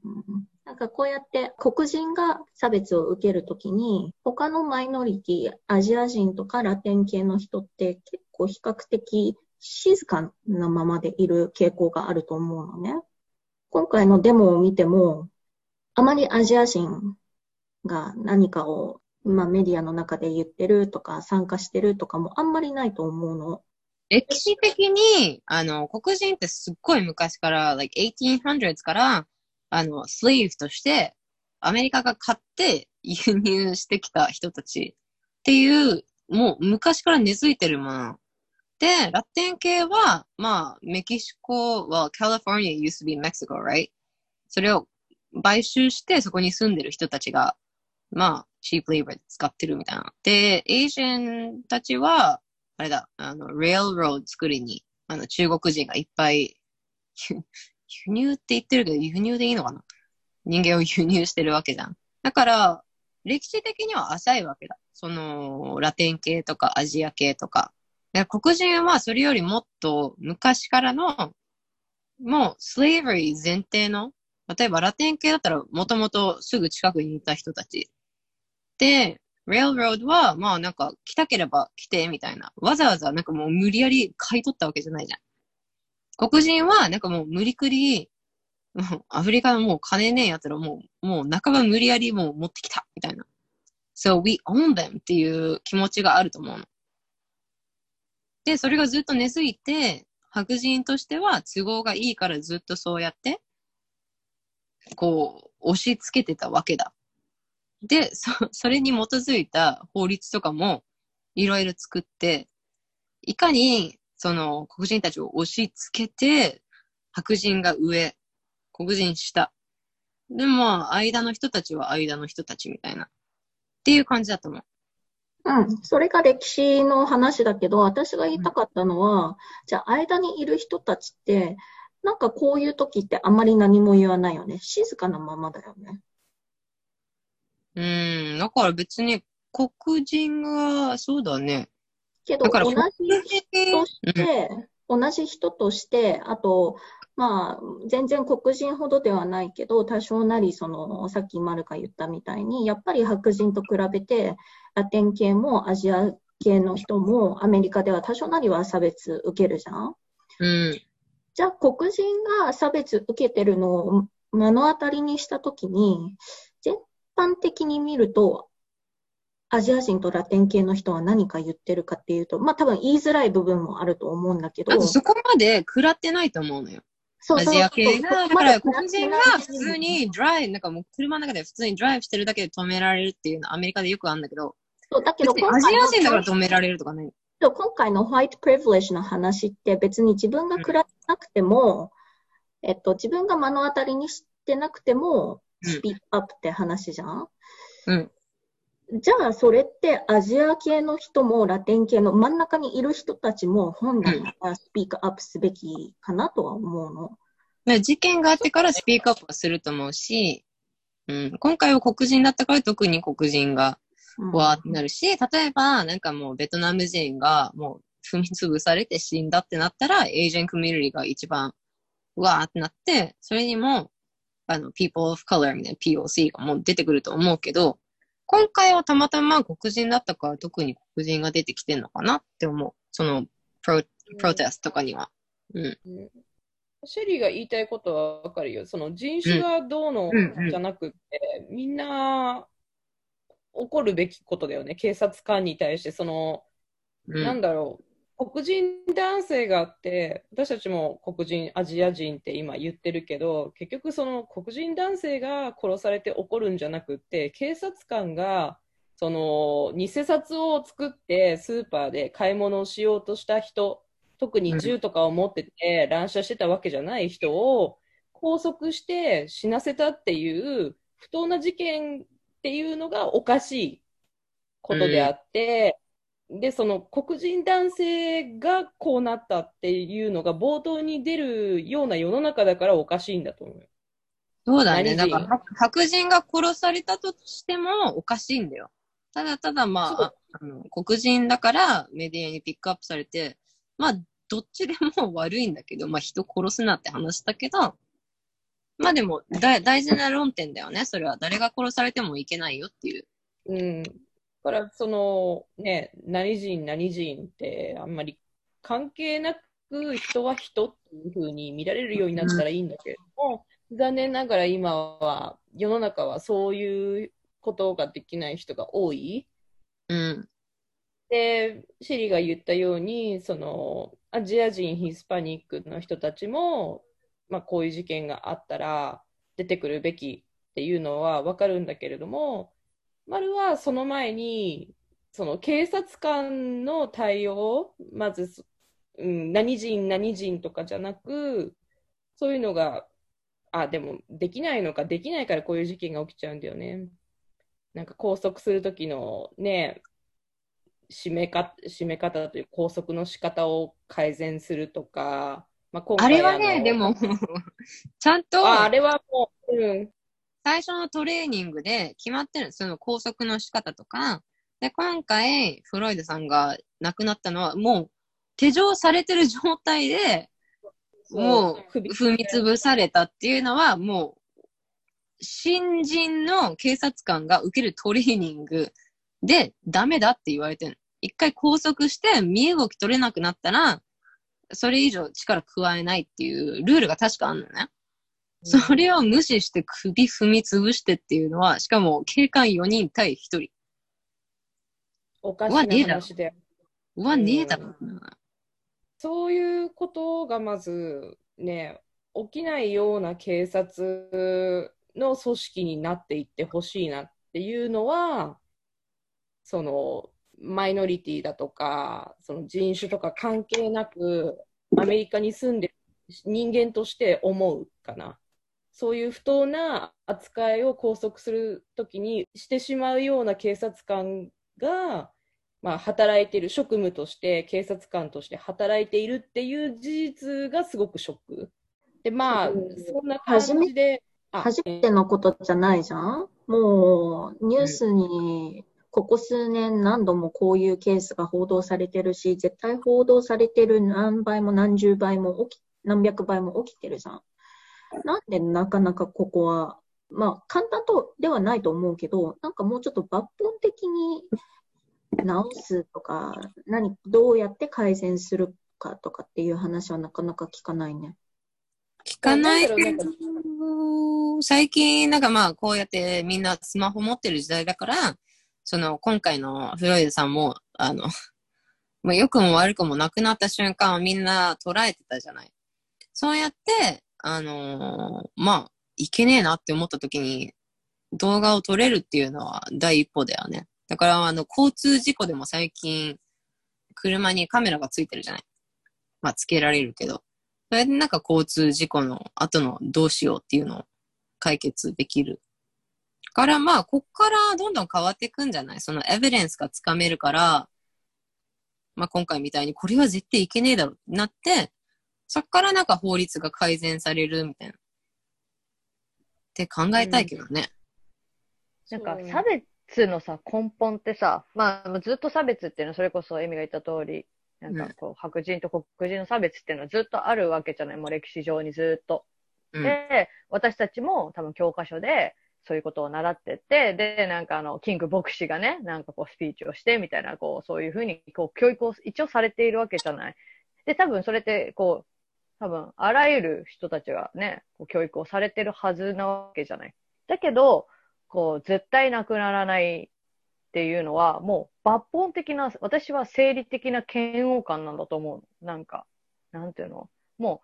なんかこうやって黒人が差別を受けるときに、他のマイノリティ、アジア人とかラテン系の人って結構比較的静かなままでいる傾向があると思うのね。今回のデモを見ても、あまりアジア人が何かを、まあ、メディアの中で言ってるとか参加してるとかもあんまりないと思うの。歴史的に、あの、黒人ってすっごい昔から、like 1800s から、あの、スレイブとして、アメリカが買って輸入してきた人たちっていう、もう昔から根付いてるもの。で、ラテン系は、まあ、メキシコは、California used to be Mexico, right? それを買収して、そこに住んでる人たちが、まあ、チープレイバーで使ってるみたいな。で、エイジアンたちは、あれだ、あの、レールロード作りに、あの、中国人がいっぱい、輸入って言ってるけど、輸入でいいのかな？人間を輸入してるわけじゃん。だから、歴史的には浅いわけだ。その、ラテン系とかアジア系とか。で黒人はそれよりもっと昔からの、もう、スレイブリー前提の、例えばラテン系だったらもともとすぐ近くにいた人たち。で、Railroad は、まあなんか来たければ来てみたいな。わざわざなんかもう無理やり買い取ったわけじゃないじゃん。黒人はなんかもう無理くり、もうアフリカのもう金ねえやつらもう、もう半ば無理やりもう持ってきたみたいな。So we own them っていう気持ちがあると思うの。で、それがずっと根付いて、白人としては都合がいいからずっとそうやって、こう、押し付けてたわけだ。で、そ、それに基づいた法律とかもいろいろ作って、いかにその黒人たちを押し付けて、白人が上、黒人下。でもまあ、間の人たちは間の人たちみたいな。っていう感じだと思う。うん、それが歴史の話だけど、私が言いたかったのは、じゃあ間にいる人たちって、なんかこういう時ってあまり何も言わないよね。静かなままだよね。うーん、だから別に黒人が、そうだね。けど、同じ黒人として、同じ人として、あと、まあ、全然黒人ほどではないけど、多少なり、その、さっきマルが言ったみたいに、やっぱり白人と比べて、ラテン系もアジア系の人もアメリカでは多少なりは差別受けるじゃんうん。じゃあ、黒人が差別受けてるのを目の当たりにしたときに、全般的に見ると、アジア人とラテン系の人は何か言ってるかっていうと、まあ多分言いづらい部分もあると思うんだけどそこまで食らってないと思うのよ。アそうそうジア系が、だから黒人が普通にドライブ、なんかもう車の中で普通にドライブしてるだけで止められるっていうのはアメリカでよくあるんだけど、そうだけどアジア人だから今止められるとかね。回今回のホワイトプリヴレッジの話って別に自分が食らってなくても、えっと、自分が目の当たりにしてなくても、うんスピークアップって話じゃん？うん。じゃあ、それってアジア系の人もラテン系の真ん中にいる人たちも本来ならスピークアップすべきかなとは思うの。だから事件があってからスピークアップはすると思うし、うん、今回は黒人だったから特に黒人がうんわーってなるし、例えばなんかもうベトナム人がもう踏み潰されて死んだってなったら、エイジェンコミュニティが一番わーってなって、それにも、あの、people of color みたいな POC がもう出てくると思うけど、今回はたまたま黒人だったから特に黒人が出てきてんのかなって思う。その、プロ、プロテストとかには。うん。うんシェリーが言いたいことはわかるよ。その人種がどうのじゃなくて、みんな怒るべきことだよね。警察官に対して、その、うんなんだろう。黒人男性があって、私たちも黒人、アジア人って今言ってるけど、結局その黒人男性が殺されて怒るんじゃなくって、警察官がその偽札を作ってスーパーで買い物をしようとした人、特に銃とかを持ってて乱射してたわけじゃない人を拘束して死なせたっていう不当な事件っていうのがおかしいことであって、で、その黒人男性がこうなったっていうのが冒頭に出るような世の中だからおかしいんだと思うよ。そうだね。だから、白白人が殺されたとしてもおかしいんだよ。ただただ、まあ、あの黒人だからメディアにピックアップされて、まあ、どっちでも悪いんだけど、まあ、人殺すなって話だけど、まあでも、だ大事な論点だよね。それは誰が殺されてもいけないよっていう。うん。だから、そのね、何人何人ってあんまり関係なく人は人っていう風に見られるようになったらいいんだけれども、残念ながら今は世の中はそういうことができない人が多い。うん。で、シリが言ったように、そのアジア人、ヒスパニックの人たちも、まあ、こういう事件があったら出てくるべきっていうのはわかるんだけれども、丸はその前に、その警察官の対応、まずそ、うん、何人何人とかじゃなく、そういうのが、あ、でもできないのか、できないからこういう事件が起きちゃうんだよね。なんか拘束する時のね、締めか、締め方という拘束の仕方を改善するとか、まあ、今あ回れはね、のでも、ちゃんと、あ、あれはもう、うん、最初のトレーニングで決まってるその拘束の仕方とか。で、今回、フロイドさんが亡くなったのは、もう、手錠されてる状態で、もう、首踏み潰されたっていうのは、もう、新人の警察官が受けるトレーニングでダメだって言われてる。一回拘束して身動き取れなくなったら、それ以上力加えないっていうルールが確かあるのね。それを無視して首踏み潰してっていうのは、しかも警官4人対1人。おかしな話で。うわ、ねえだろな。そういうことがまずね、起きないような警察の組織になっていってほしいなっていうのは、そのマイノリティだとか、その人種とか関係なく、アメリカに住んでる人間として思うかな。そういう不当な扱いを拘束するときにしてしまうような警察官が、まあ、働いている職務として警察官として働いているっていう事実がすごくショック。で、まあ、うんそんな感じで、あ初めてのことじゃないじゃん？もう、ニュースに、ここ数年何度もこういうケースが報道されてるし、絶対報道されてる何倍も何十倍も起き、何百倍も起きてるじゃん。なんでなかなかここは、まあ、簡単とではないと思うけど、なんかもうちょっと抜本的に直すとか、何、どうやって改善するかとかっていう話はなかなか聞かないね。聞かないなんだろうなんか最近、なんかまあ、こうやってみんなスマホ持ってる時代だから、その、今回のフロイドさんも、あの、まあ、良くも悪くも亡くなった瞬間をみんな捉えてたじゃない。そうやって、あのーまあ、いけねえなって思った時に、動画を撮れるっていうのは第一歩だよね。だから、あの、交通事故でも最近、車にカメラがついてるじゃない。まあ、つけられるけど。それでなんか交通事故の後のどうしようっていうのを解決できる。からまあ、こっからどんどん変わっていくんじゃない？そのエビデンスがつかめるから、まあ今回みたいにこれは絶対いけねえだろってなって、そっからなんか法律が改善されるみたいな。って考えたいけどね。なんかそう差別のさ、根本ってさ、まあ、ずっと差別っていうのは、それこそエミが言った通り、なんかこう、白人と黒人の差別っていうのはずっとあるわけじゃない、もう歴史上にずっと。うん。で、私たちも多分教科書で、そういうことを習ってて、で、なんかあの、キング牧師がね、なんかこうスピーチをしてみたいな、こう、そういうふうに、こう、教育を一応されているわけじゃない。で、多分それって、こう、多分、あらゆる人たちがね、こう教育をされてるはずなわけじゃない。だけど、こう、絶対なくならないっていうのは、もう抜本的な、私は生理的な嫌悪感なんだと思う。なんか、なんていうの？も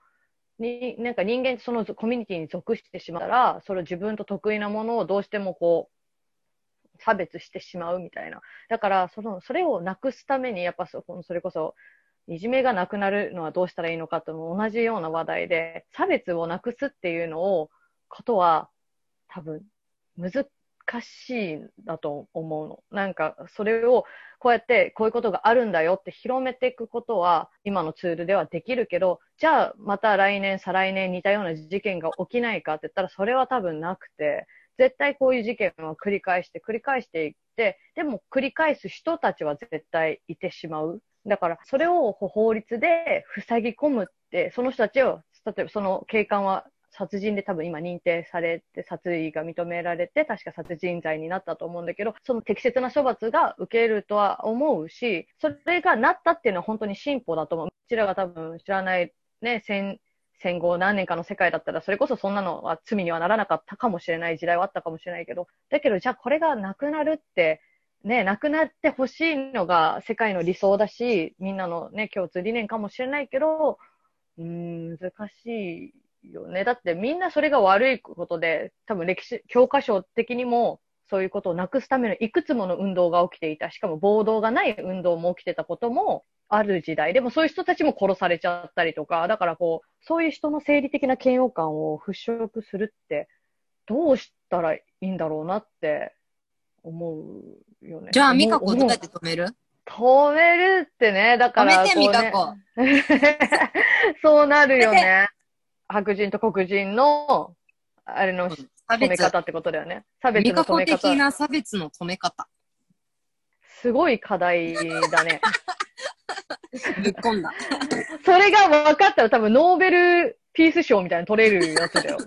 う、に、なんか人間、そのコミュニティに属してしまったら、それ自分と得意なものをどうしてもこう、差別してしまうみたいな。だから、その、それをなくすために、やっぱそ、それこそ、いじめがなくなるのはどうしたらいいのかとも同じような話題で、差別をなくすっていうのを、ことは、多分、難しいんだと思うの。なんか、それを、こうやって、こういうことがあるんだよって広めていくことは、今のツールではできるけど、じゃあ、また来年、再来年似たような事件が起きないかって言ったら、それは多分なくて、絶対こういう事件は繰り返して、繰り返していって、でも繰り返す人たちは絶対いてしまう。だから、それを法律で塞ぎ込むって、その人たちを、例えばその警官は殺人で多分今認定されて、殺意が認められて、確か殺人罪になったと思うんだけど、その適切な処罰が受けるとは思うし、それがなったっていうのは本当に進歩だと思う。うちらが多分知らないね、戦、戦後何年かの世界だったら、それこそそんなのは罪にはならなかったかもしれない時代はあったかもしれないけど、だけどじゃあこれがなくなるって、ね、なくなってほしいのが世界の理想だし、みんなのね、共通理念かもしれないけど、うん、難しいよね。だってみんなそれが悪いことで、多分歴史、教科書的にもそういうことをなくすためのいくつもの運動が起きていた。しかも暴動がない運動も起きてたこともある時代。でもそういう人たちも殺されちゃったりとか、だからこう、そういう人の生理的な嫌悪感を払拭するって、どうしたらいいんだろうなって思うよね。じゃあ、ミカ思うコどうやって止める？止めるってね、だか止らめて、ミこうねカコ。そうなるよね。白人と黒人の、あれの差止め別。方ってことだよね。差別の止め方。的な差別の止め方。すごい課題だね。ぶっ込んだ。それが分かったら多分ノーベルピース賞みたいに取れるやつだよ。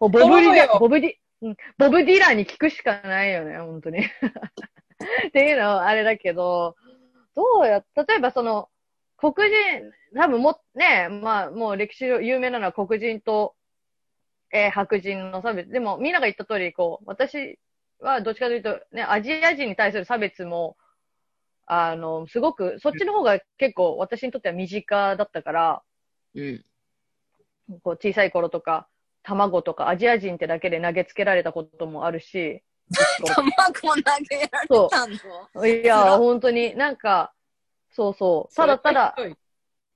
もうボブリボブディ、うんボブディランに聞くしかないよね、本当に。っていうのはあれだけど、どうや、例えばその、黒人、多分も、ね、まあもう歴史上有名なのは黒人と、えー白人の差別。でもみんなが言った通り、こう、私はどっちかというと、ね、アジア人に対する差別も、あの、すごく、そっちの方が結構私にとっては身近だったから、うん。こう小さい頃とか、卵とかアジア人ってだけで投げつけられたこともあるし、卵投げられたの？いや、本当になんか、そうそう。ただただ、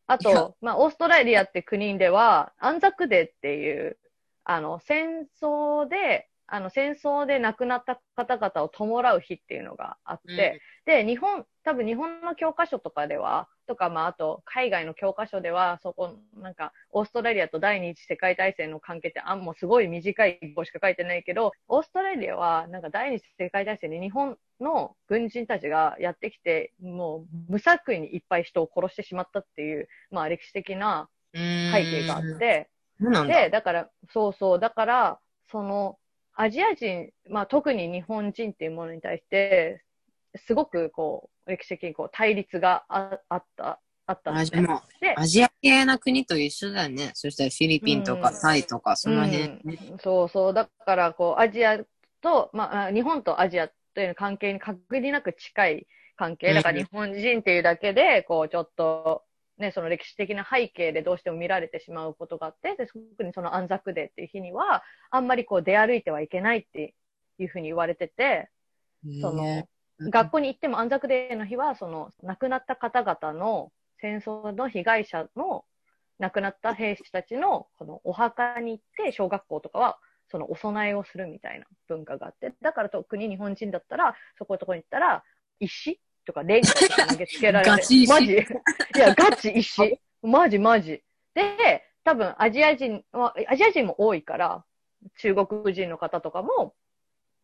あと、まあ、オーストラリアって国では、アンザクデーっていう、あの、戦争で、あの、戦争で亡くなった方々を弔う日っていうのがあって、で、日本、多分日本の教科書とかでは、とか、まあ、あと、海外の教科書では、そこ、なんか、オーストラリアと第二次世界大戦の関係って、あんもうすごい短い語しか書いてないけど、オーストラリアは、なんか第二次世界大戦に日本の軍人たちがやってきて、もう、無作為にいっぱい人を殺してしまったっていう、まあ、歴史的な背背景があって。で、だから、そうそう、だから、その、アジア人、まあ特に日本人っていうものに対して、すごくこう、歴史的にこう対立がああった、あったんでもでアジア系な国と一緒だよね。そしたらフィリピンとかうんタイとか、その辺ね。うんそうそう、だからこう、アジアと、まあ、日本とアジアという関係に限りなく近い関係。だから日本人っていうだけで、こう、ちょっと、ね、その歴史的な背景でどうしても見られてしまうことがあって、で特にその安息デーっていう日には、あんまりこう出歩いてはいけないっていうふうに言われてて、その、学校に行っても安息デーの日は、その亡くなった方々の戦争の被害者の亡くなった兵士たちのこのお墓に行って、小学校とかはそのお供えをするみたいな文化があって、だから特に日本人だったら、そこのとこに行ったら、石とかレンガとか投げつけられて、ガチ石マジいや、ガチ石。マジマジ。で、多分アジア人は、アジア人も多いから、中国人の方とかも、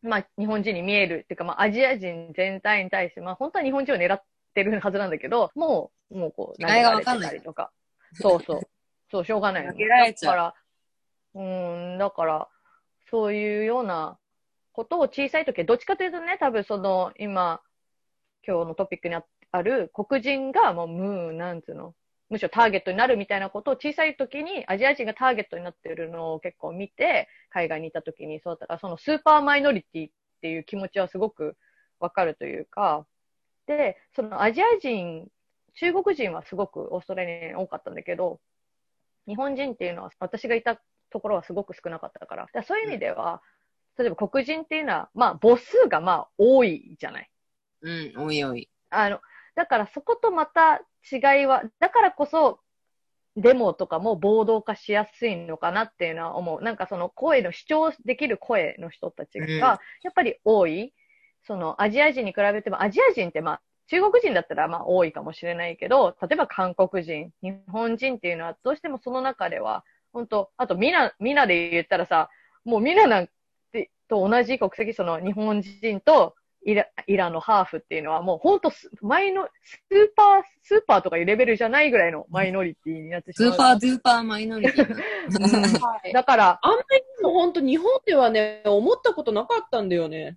まあ、日本人に見えるっていうか、まあ、アジア人全体に対して、まあ、本当は日本人を狙ってるはずなんだけど、もう、もうこう、投げられてたりとか。そうそう。そう、しょうがないの。投げられちゃうだから、うーん、だから、そういうようなことを小さい時、どっちかというとね、多分その、今、今日のトピックにあある黒人がもう、ムー、なんつうの、むしろターゲットになるみたいなことを小さい時にアジア人がターゲットになってるのを結構見て、海外にいた時にそうだったから、そのスーパーマイノリティっっていう気持ちはすごくわかるというか、で、そのアジア人、中国人はすごくオーストラリアに多かったんだけど、日本人っていうのは私がいたところはすごく少なかったから、だからそういう意味では、例えば黒人っていうのは、まあ母数がまあ多いじゃない。うん、おいおい。あの、だからそことまた違いは、だからこそ、デモとかも暴動化しやすいのかなっていうのは思う。なんかその声の主張できる声の人たちが、うんやっぱり多い。そのアジア人に比べても、アジア人ってまあ、中国人だったらまあ多いかもしれないけど、例えば韓国人、日本人っていうのはどうしてもその中では、本当あとミナ、ミナで言ったらさ、もうミナなんてと同じ国籍、その日本人とイライランのハーフっていうのはもう本当ス、前の、スーパー、スーパーとかいうレベルじゃないぐらいのマイノリティになってしまう。スーパードゥーパーマイノリティな。うん はいだから、あんまりも本当日本ではね、思ったことなかったんだよね。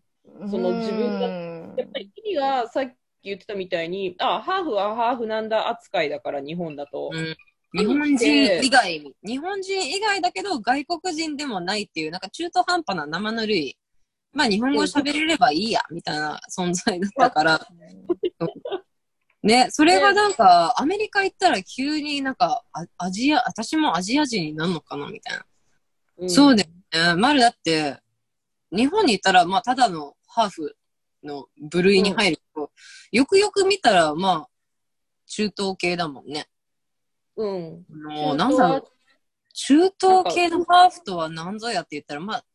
その自分がうんやっぱり意味がさっき言ってたみたいに、あ、ハーフはハーフなんだ扱いだから、日本だと。うん日本人以外、日本人以外だけど外国人でもないっていう、なんか中途半端な生ぬるい、まあ日本語喋れればいいや、みたいな存在だったから、ね、それがなんか、アメリカ行ったら急になんか、あアジア、私もアジア人になるのかな、みたいな。んそうだよね。マルだって、日本にいたら、まあ、ただのハーフの部類に入るけど、よくよく見たら、まあ、中東系だもんね。うん。もう、なんだろう。中東系のハーフとは何ぞやって言ったら、まあ、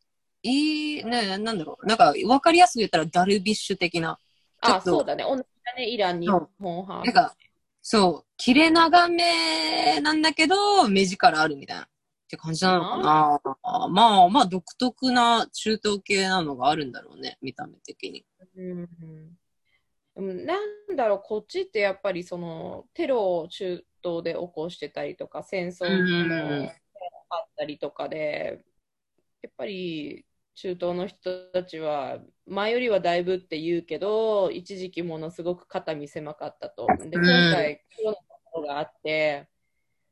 いい、ね、なんだろう。なんか、わかりやすく言ったら、ダルビッシュ的な。あ、そうだね。同じだね、イラン、日本派。なんか、そう、切れ長めなんだけど、目力あるみたいな。って感じなのかな。まあまあ、独特な中東系なのがあるんだろうね、見た目的に。うんなんだろう、こっちってやっぱりそのテロを中東で起こしてたりとか、戦争うんもあったりとかで、やっぱり中東の人たちは、前よりはだいぶって言うけど、一時期ものすごく肩身狭かったと。で、うん今回、コロナのことがあって、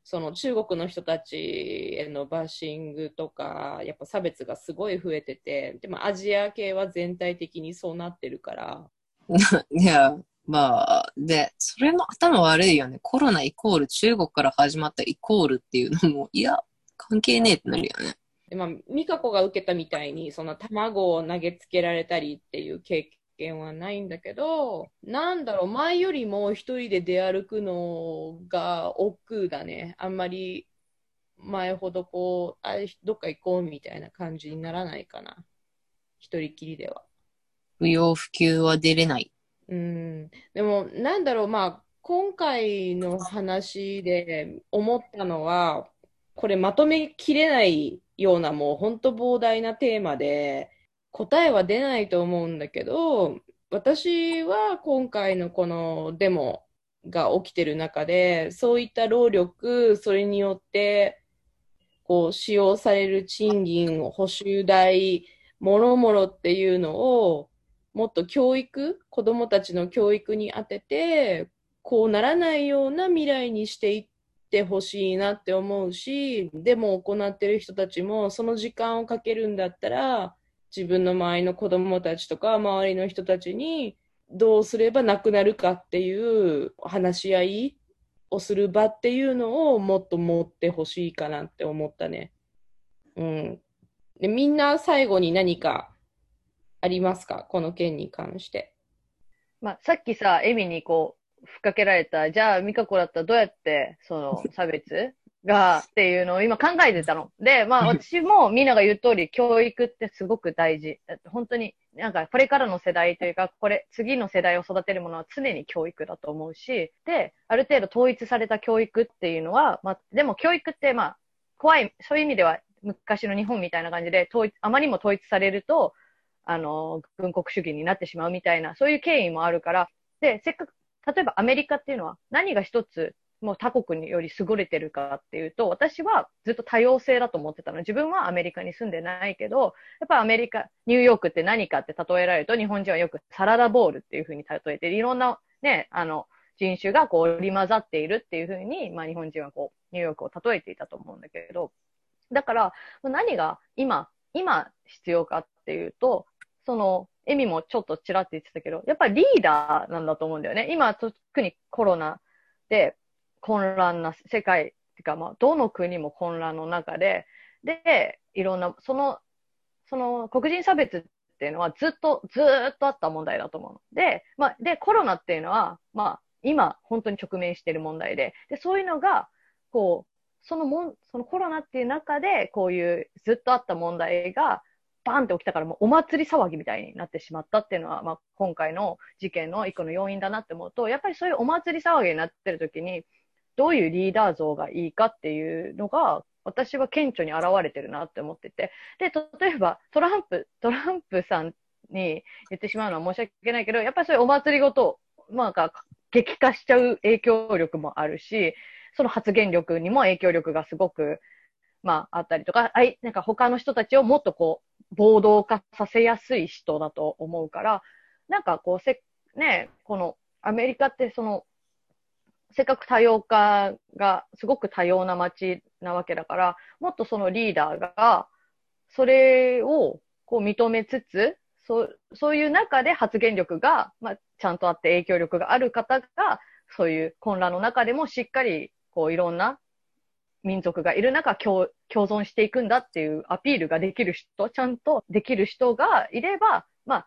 その中国の人たちへのバッシングとか、やっぱ差別がすごい増えてて、でもアジア系は全体的にそうなってるから、いや、まあ、で、それも頭悪いよね。コロナイコール中国から始まったイコールっていうのも、いや、関係ねえってなるよね。でまあ、美香子が受けたみたいに、その卵を投げつけられたりっていう経験はないんだけど、なんだろう、前よりも一人で出歩くのが億劫だね。あんまり前ほどこう、あどっか行こうみたいな感じにならないかな。一人きりでは。不要不急は出れない。うん、でも、なんだろう、まあ、今回の話で思ったのは、これまとめきれないようなもう本当膨大なテーマで、答えは出ないと思うんだけど、私は今回のこのデモが起きてる中で、そういった労力、それによって、こう、使用される賃金、補修代、もろもろっていうのを、もっと教育、子どもたちの教育に当てて、こうならないような未来にしていっててほしいなって思うし、でも行ってる人たちもその時間をかけるんだったら、自分の周りの子どもたちとか周りの人たちにどうすればなくなるかっていう話し合いをする場っていうのをもっと持ってほしいかなって思ったね。うん。で、みんな最後に何かありますか？この件に関して。まあ、さっきさ、エミにこう、ふっかけられた、じゃあ、ミカコだったらどうやって、その、差別が、っていうのを今考えてたの。で、まあ、私もみんなが言う通り、教育ってすごく大事。本当に、なんか、これからの世代というか、これ、次の世代を育てるものは常に教育だと思うし、で、ある程度統一された教育っていうのは、まあ、でも教育って、まあ、怖い、そういう意味では、昔の日本みたいな感じで、統一、あまりにも統一されると、あの、軍国主義になってしまうみたいな、そういう経緯もあるから、で、せっかく、例えばアメリカっていうのは何が一つ、もう他国により優れてるかっていうと、私はずっと多様性だと思ってたの。自分はアメリカに住んでないけど、やっぱアメリカ、ニューヨークって何かって例えられると、日本人はよくサラダボールっていうふうに例えて、いろんなね、あの、人種がこう織り混ざっているっていうふうに、まあ日本人はこう、ニューヨークを例えていたと思うんだけど、だから、何が今、今必要かっていうと、その、エミもちょっとちらって言ってたけど、やっぱりリーダーなんだと思うんだよね。今、特にコロナで混乱な世界、っていうかまあ、どの国も混乱の中で、で、いろんな、その、その黒人差別っていうのはずっと、ずっとあった問題だと思うの。で、まあ、で、コロナっていうのは、まあ、今、本当に直面している問題で、で、そういうのが、こう、そのもん、そのコロナっていう中で、こういうずっとあった問題が、バーンって起きたからもうお祭り騒ぎみたいになってしまったっていうのは、まあ、今回の事件の一個の要因だなって思うと、やっぱりそういうお祭り騒ぎになってる時に、どういうリーダー像がいいかっていうのが、私は顕著に現れてるなって思ってて。で、例えば、トランプ、トランプさんに言ってしまうのは申し訳ないけど、やっぱりそういうお祭りごと、まあ、なんか激化しちゃう影響力もあるし、その発言力にも影響力がすごく、まあ、あったりとか、あい、なんか他の人たちをもっとこう、暴動化させやすい人だと思うから、なんかこう、せ、ね、この、アメリカってその、せっかく多様化が、すごく多様な街なわけだから、もっとそのリーダーが、それをこう認めつつ、そう、そういう中で発言力が、まあ、ちゃんとあって影響力がある方が、そういう混乱の中でもしっかり、こういろんな民族がいる中共、存していくんだっていうアピールができる人、ちゃんとできる人がいれば、まあ、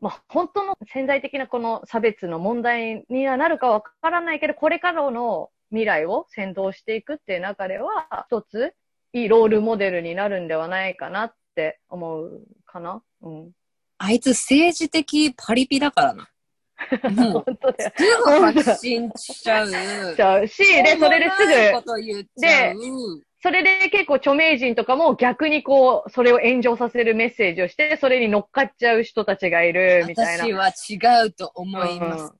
まあ、本当の潜在的なこの差別の問題にはなるかわからないけど、これからの未来を先導していくっていう中では、一ついいロールモデルになるんではないかなって思うかな。うん。あいつ政治的パリピだからな。もう、本当だよ。すぐ発信しちゃう。ちゃうし、で、それですぐ、と言っちゃう。それで結構著名人とかも逆にこう、それを炎上させるメッセージをして、それに乗っかっちゃう人たちがいるみたいな。私は違うと思います。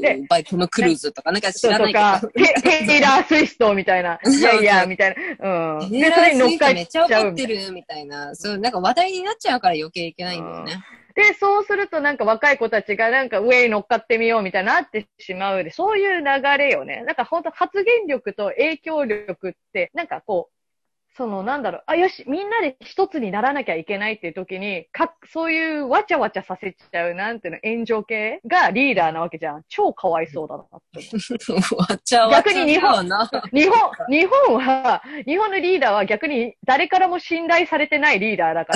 でバイトのクルーズとか、なんか知らないとか、けテテイラー・スウィフトみたいな。いやいや、みたいな。うん。ど。で、それに乗っかっめっちゃちゃう怒ってるみたいな。そう、なんか話題になっちゃうから余計いけないんだよね。で、そうするとなんか若い子たちがなんか上に乗っかってみようみたいになってしまうで、そういう流れよね。なんか本当発言力と影響力って、なんかこう、そのなんだろう、あ、よし、みんなで一つにならなきゃいけないっていう時に、か、そういうわちゃわちゃさせちゃう、なんていうの、炎上系がリーダーなわけじゃん。超かわいそうだなって。わちゃわちゃ逆に日本。日本、日本は、日本のリーダーは逆に誰からも信頼されてないリーダーだか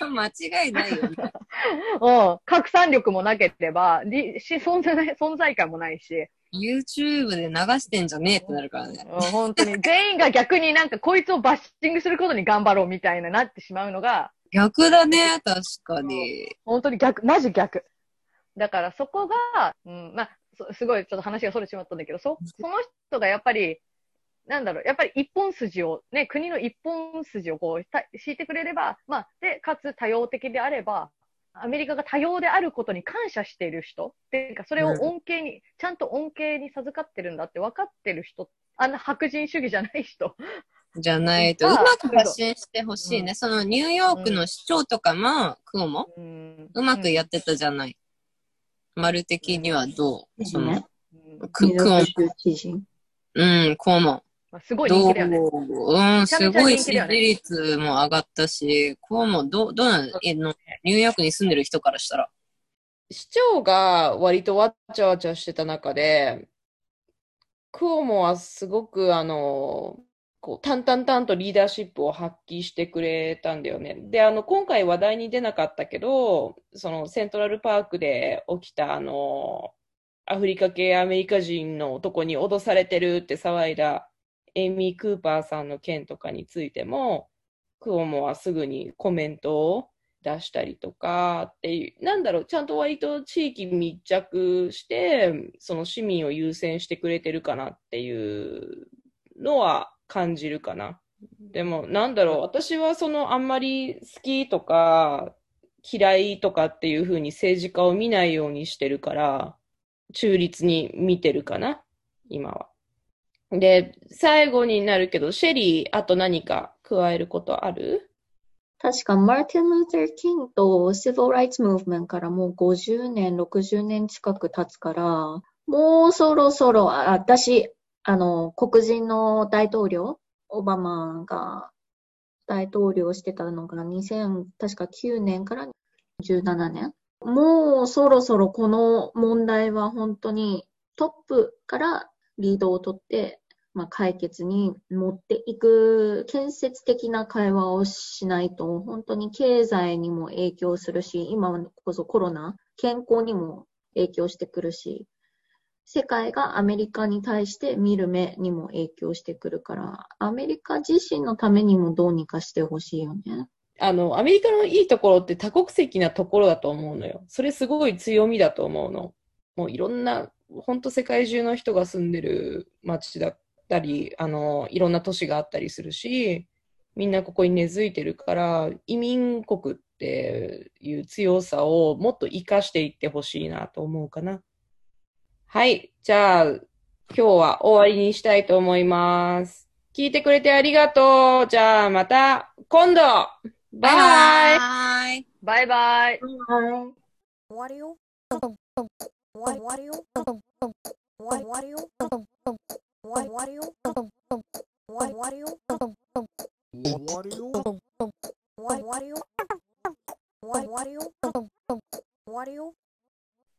ら、間違いないよね。うん、拡散力もなければ、りし存在存在感もないし、YouTube で流してんじゃねえってなるからね。うん本当に全員が逆になんかこいつをバッシングすることに頑張ろうみたいななってしまうのが、逆だね、確かに。本当に逆、マジ逆。だからそこが、うん、まあ、そすごいちょっと話がそれてしまったんだけど、そ、その人がやっぱり、なんだろう、やっぱり一本筋を、ね、国の一本筋をこう、た敷いてくれれば、まあ、で、かつ多様的であれば、アメリカが多様であることに感謝している人っていうか、それを恩恵に、ちゃんと恩恵に授かってるんだって分かってる人、あんな白人主義じゃない人。じゃないと、うまく発信してほしいね。そのニューヨークの市長とかも、クオも、うんうまくやってたじゃない。丸的にはどう？そのね、うんククオも。うん、クオも。まあすごい人気だよね。うん、すごい支持率も上がったし、クオもどう、どうなのえのニューヨークに住んでる人からしたら。市長が割とわちゃわちゃしてた中で、クオモはすごくあの、こう、淡々々とリーダーシップを発揮してくれたんだよね。で、あの、今回話題に出なかったけど、そのセントラルパークで起きたあの、アフリカ系アメリカ人の男に脅されてるって騒いだエイミー・クーパーさんの件とかについても、クオモはすぐにコメントを出したりとかっていう、なんだろう、ちゃんと割と地域密着して、その市民を優先してくれてるかなっていうのは感じるかな。でも、なんだろう、私はそのあんまり好きとか嫌いとかっていう風に政治家を見ないようにしてるから、中立に見てるかな、今は。で、最後になるけど、シェリー、あと何か加えることある？確か、マーティン・ルーサー・キングとシビル・ライツ・ムーブメントからもう50年、60年近く経つから、もうそろそろ、あ私、あの、黒人の大統領、オバマが大統領してたのが2000、確か9年から17年。もうそろそろこの問題は本当にトップからリードを取って、まあ、解決に持っていく建設的な会話をしないと、本当に経済にも影響するし、今こそコロナ、健康にも影響してくるし、世界がアメリカに対して見る目にも影響してくるから、アメリカ自身のためにもどうにかしてほしいよね。あの、アメリカのいいところって多国籍なところだと思うのよ。それすごい強みだと思うの。もういろんな、本当世界中の人が住んでる街だったり、あの、いろんな都市があったりするし、みんなここに根付いてるから、移民国っていう強さをもっと活かしていってほしいなと思うかな。はい。じゃあ、今日は終わりにしたいと思います。聞いてくれてありがとう。じゃあまた今度バイバイ。バイバイ。はい。終わるよ。What do you?